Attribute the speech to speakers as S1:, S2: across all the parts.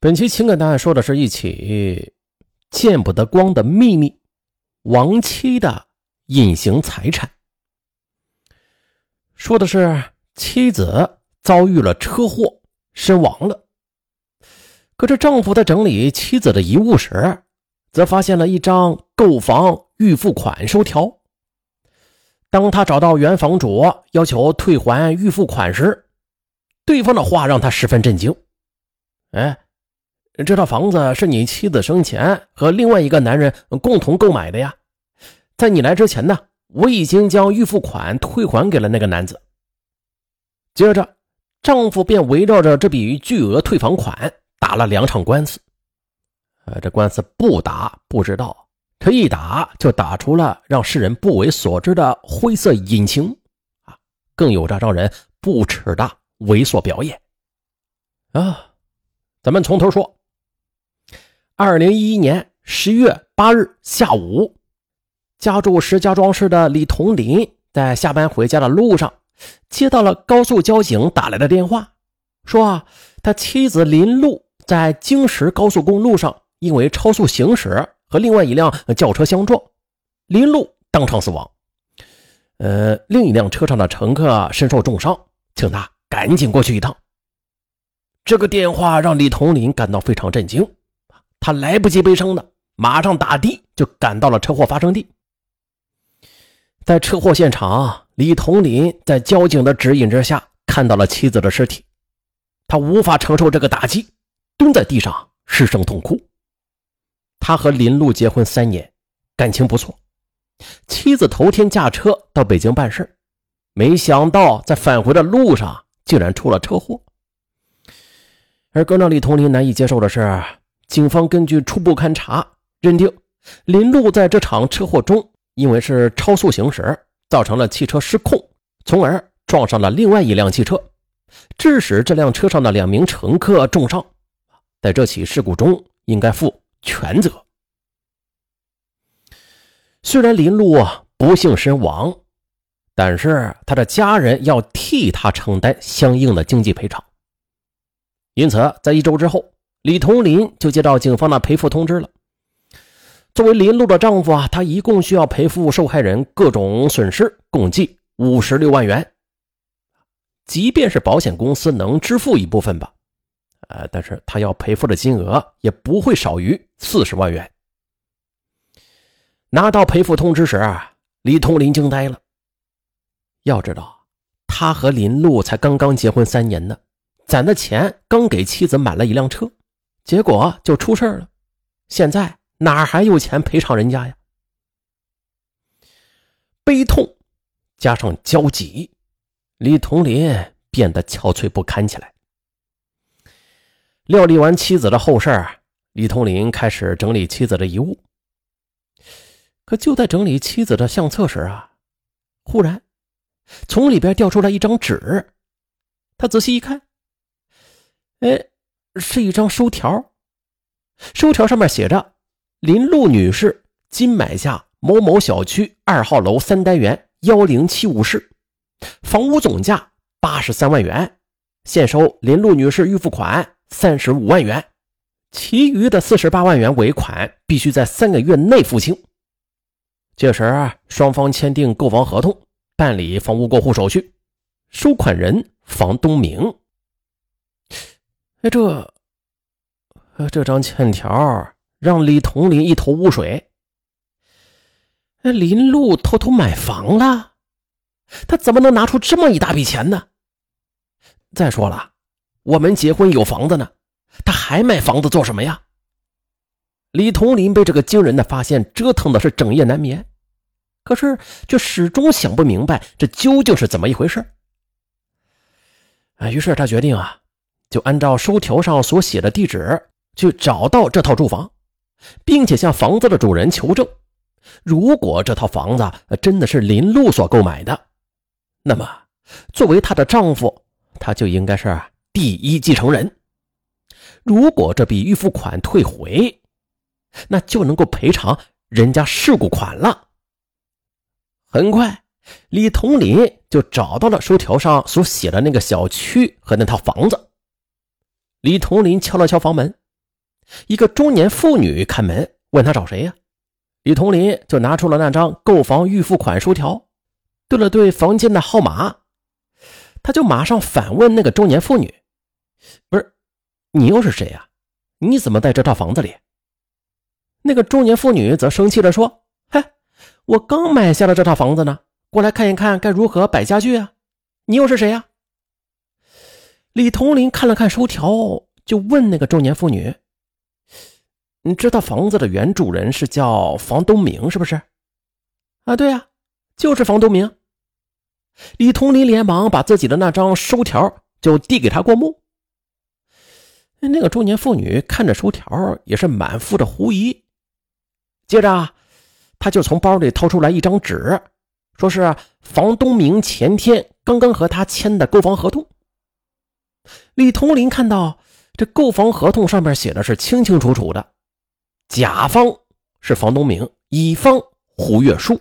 S1: 本期情感档案说的是一起见不得光的秘密，亡妻的隐形财产。说的是妻子遭遇了车祸身亡了，可这丈夫在整理妻子的遗物时，则发现了一张购房预付款收条。当他找到原房主要求退还预付款时，对方的话让他十分震惊。哎。这套房子是你妻子生前和另外一个男人共同购买的呀，在你来之前呢，我已经将预付款退还给了那个男子。接着，丈夫便围绕着这笔巨额退房款打了两场官司。呃，这官司不打不知道，这一打就打出了让世人不为所知的灰色隐情啊，更有着让人不耻的猥琐表演啊。咱们从头说。二零一一年十月八日下午，家住石家庄市的李同林在下班回家的路上，接到了高速交警打来的电话，说啊，他妻子林露在京石高速公路上因为超速行驶和另外一辆轿车相撞，林露当场死亡。呃，另一辆车上的乘客身受重伤，请他赶紧过去一趟。这个电话让李同林感到非常震惊。他来不及悲伤的，马上打的就赶到了车祸发生地。在车祸现场，李同林在交警的指引之下看到了妻子的尸体，他无法承受这个打击，蹲在地上失声痛哭。他和林露结婚三年，感情不错。妻子头天驾车到北京办事，没想到在返回的路上竟然出了车祸。而更让李同林难以接受的是。警方根据初步勘查认定，林路在这场车祸中，因为是超速行驶，造成了汽车失控，从而撞上了另外一辆汽车，致使这辆车上的两名乘客重伤。在这起事故中，应该负全责。虽然林路不幸身亡，但是他的家人要替他承担相应的经济赔偿。因此，在一周之后。李同林就接到警方的赔付通知了。作为林露的丈夫啊，他一共需要赔付受害人各种损失，共计五十六万元。即便是保险公司能支付一部分吧，呃，但是他要赔付的金额也不会少于四十万元。拿到赔付通知时啊，李同林惊呆了。要知道，他和林露才刚刚结婚三年呢，攒的钱刚给妻子买了一辆车。结果就出事了，现在哪还有钱赔偿人家呀？悲痛加上焦急，李同林变得憔悴不堪起来。料理完妻子的后事儿李同林开始整理妻子的遗物。可就在整理妻子的相册时啊，忽然从里边掉出来一张纸，他仔细一看，哎。是一张收条，收条上面写着：“林露女士今买下某某小区二号楼三单元幺零七五室，房屋总价八十三万元，现收林露女士预付款三十五万元，其余的四十八万元尾款必须在三个月内付清。届时双方签订购房合同，办理房屋过户手续。收款人房东明。”哎，这，这张欠条让李同林一头雾水。那，林路偷偷买房了，他怎么能拿出这么一大笔钱呢？再说了，我们结婚有房子呢，他还买房子做什么呀？李同林被这个惊人的发现折腾的是整夜难眠，可是却始终想不明白这究竟是怎么一回事。啊，于是他决定啊。就按照收条上所写的地址去找到这套住房，并且向房子的主人求证，如果这套房子真的是林露所购买的，那么作为她的丈夫，他就应该是第一继承人。如果这笔预付款退回，那就能够赔偿人家事故款了。很快，李同林就找到了收条上所写的那个小区和那套房子。李同林敲了敲房门，一个中年妇女开门，问他找谁呀？李同林就拿出了那张购房预付款收条，对了对房间的号码，他就马上反问那个中年妇女：“不是，你又是谁呀？你怎么在这套房子里？”那个中年妇女则生气地说：“嗨，我刚买下了这套房子呢，过来看一看该如何摆家具啊！你又是谁呀？”李同林看了看收条，就问那个中年妇女。你知道房子的原主人是叫房东明，是不是？啊，对呀，就是房东明。李同林连忙把自己的那张收条就递给他过目。那个中年妇女看着收条，也是满腹的狐疑。接着，他就从包里掏出来一张纸，说是房东明前天刚刚和他签的购房合同。李同林看到这购房合同上面写的是清清楚楚的。甲方是房东明，乙方胡月书。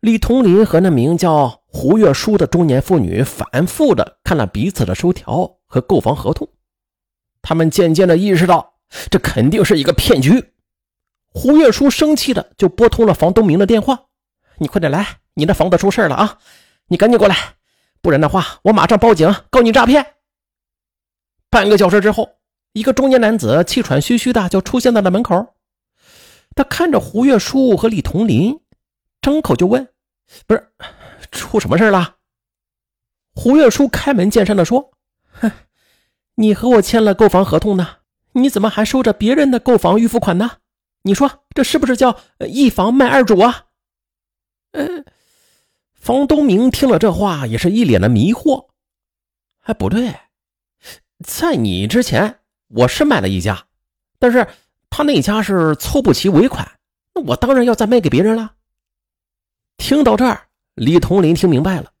S1: 李同林和那名叫胡月书的中年妇女反复的看了彼此的收条和购房合同，他们渐渐的意识到这肯定是一个骗局。胡月书生气的就拨通了房东明的电话：“你快点来，你的房子出事了啊！你赶紧过来，不然的话我马上报警告你诈骗。”半个小时之后。一个中年男子气喘吁吁的就出现在了门口，他看着胡月书和李同林，张口就问：“不是，出什么事了？”胡月书开门见山的说：“哼，你和我签了购房合同呢，你怎么还收着别人的购房预付款呢？你说这是不是叫一房卖二主啊？”嗯，房东明听了这话也是一脸的迷惑。哎，不对，在你之前。我是买了一家，但是他那家是凑不齐尾款，那我当然要再卖给别人了。听到这儿，李同林听明白了，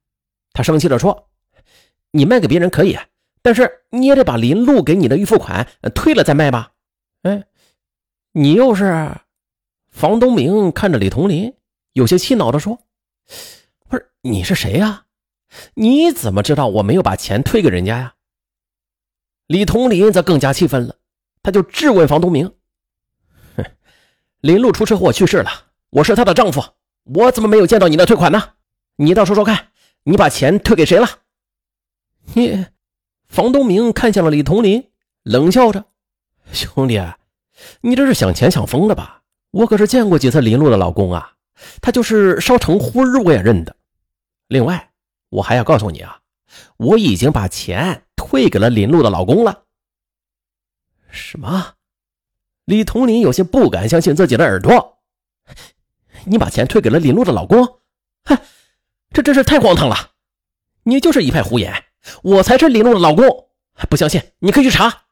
S1: 他生气地说：“你卖给别人可以，但是你也得把林路给你的预付款退了再卖吧？”哎，你又是？房东明看着李同林，有些气恼地说：“你是谁呀？你怎么知道我没有把钱退给人家呀？”李同林则更加气愤了，他就质问房东明：“哼，林路出车祸去世了，我是她的丈夫，我怎么没有见到你的退款呢？你倒说说看，你把钱退给谁了？”你，房东明看向了李同林，冷笑着：“兄弟，你这是想钱想疯了吧？我可是见过几次林路的老公啊，他就是烧成灰我也认得。另外，我还要告诉你啊，我已经把钱。”退给了林露的老公了。什么？李同林有些不敢相信自己的耳朵。你把钱退给了林露的老公？哼，这真是太荒唐了！你就是一派胡言，我才是林露的老公。不相信，你可以去查。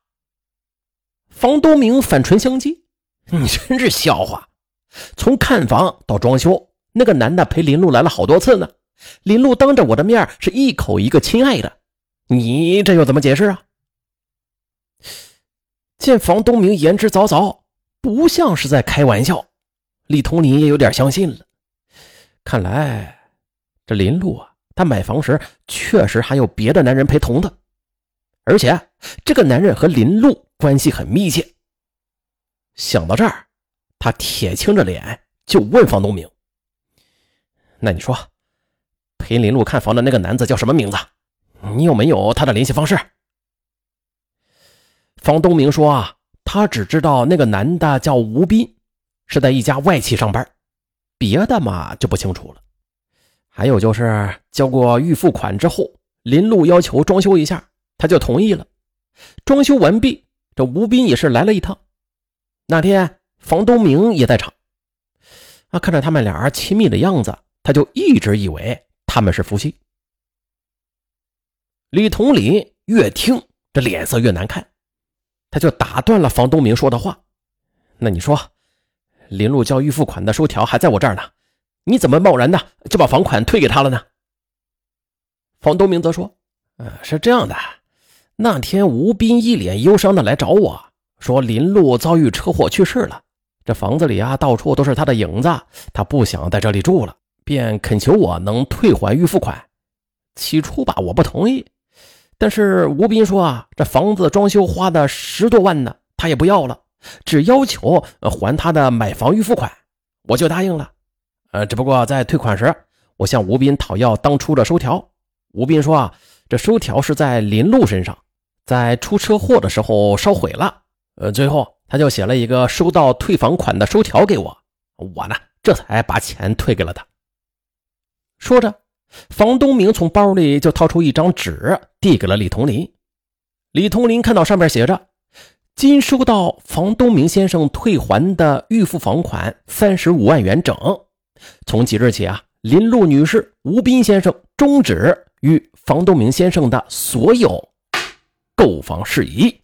S1: 房东明反唇相讥：“你真是笑话！从看房到装修，那个男的陪林露来了好多次呢。林露当着我的面是一口一个亲爱的。”你这又怎么解释啊？见房东明言之凿凿，不像是在开玩笑，李同林也有点相信了。看来这林路啊，他买房时确实还有别的男人陪同的，而且这个男人和林路关系很密切。想到这儿，他铁青着脸就问房东明：“那你说，陪林路看房的那个男子叫什么名字？”你有没有他的联系方式？房东明说啊，他只知道那个男的叫吴斌，是在一家外企上班，别的嘛就不清楚了。还有就是交过预付款之后，林路要求装修一下，他就同意了。装修完毕，这吴斌也是来了一趟。那天房东明也在场，啊，看着他们俩亲密的样子，他就一直以为他们是夫妻。李同林越听这脸色越难看，他就打断了房东明说的话：“那你说，林路交预付款的收条还在我这儿呢，你怎么贸然的就把房款退给他了呢？”房东明则说：“呃，是这样的，那天吴斌一脸忧伤的来找我说，林路遭遇车祸去世了，这房子里啊到处都是他的影子，他不想在这里住了，便恳求我能退还预付款。起初吧，我不同意。”但是吴斌说啊，这房子装修花的十多万呢，他也不要了，只要求还他的买房预付款，我就答应了。呃，只不过在退款时，我向吴斌讨要当初的收条。吴斌说啊，这收条是在林路身上，在出车祸的时候烧毁了。呃，最后他就写了一个收到退房款的收条给我，我呢这才把钱退给了他。说着，房东明从包里就掏出一张纸，递给了李同林。李同林看到上面写着：“今收到房东明先生退还的预付房款三十五万元整。从即日起啊，林露女士、吴斌先生终止与房东明先生的所有购房事宜。”